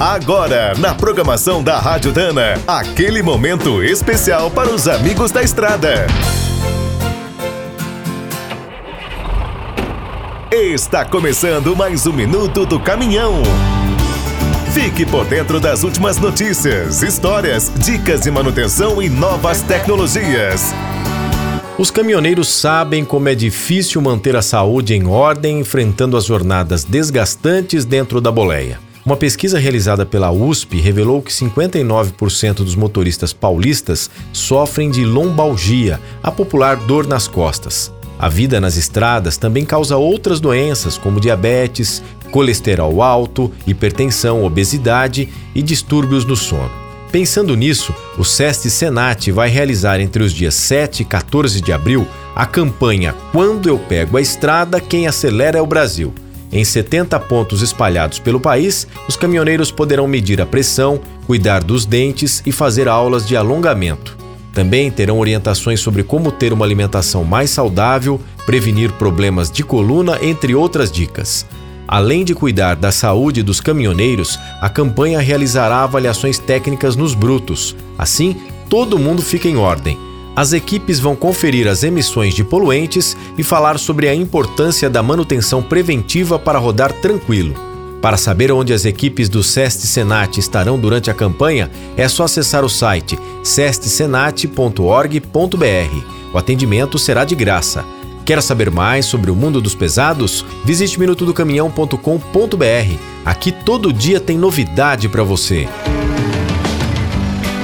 Agora, na programação da Rádio Dana, aquele momento especial para os amigos da estrada. Está começando mais um minuto do caminhão. Fique por dentro das últimas notícias, histórias, dicas de manutenção e novas tecnologias. Os caminhoneiros sabem como é difícil manter a saúde em ordem enfrentando as jornadas desgastantes dentro da boleia. Uma pesquisa realizada pela USP revelou que 59% dos motoristas paulistas sofrem de lombalgia, a popular dor nas costas. A vida nas estradas também causa outras doenças, como diabetes, colesterol alto, hipertensão, obesidade e distúrbios no sono. Pensando nisso, o SEST Senat vai realizar entre os dias 7 e 14 de abril a campanha Quando eu pego a estrada, quem acelera é o Brasil. Em 70 pontos espalhados pelo país, os caminhoneiros poderão medir a pressão, cuidar dos dentes e fazer aulas de alongamento. Também terão orientações sobre como ter uma alimentação mais saudável, prevenir problemas de coluna, entre outras dicas. Além de cuidar da saúde dos caminhoneiros, a campanha realizará avaliações técnicas nos brutos. Assim, todo mundo fica em ordem as equipes vão conferir as emissões de poluentes e falar sobre a importância da manutenção preventiva para rodar tranquilo. Para saber onde as equipes do SEST Senat estarão durante a campanha, é só acessar o site sestsenat.org.br. O atendimento será de graça. Quer saber mais sobre o mundo dos pesados? Visite minutodocaminhão.com.br. Aqui todo dia tem novidade para você.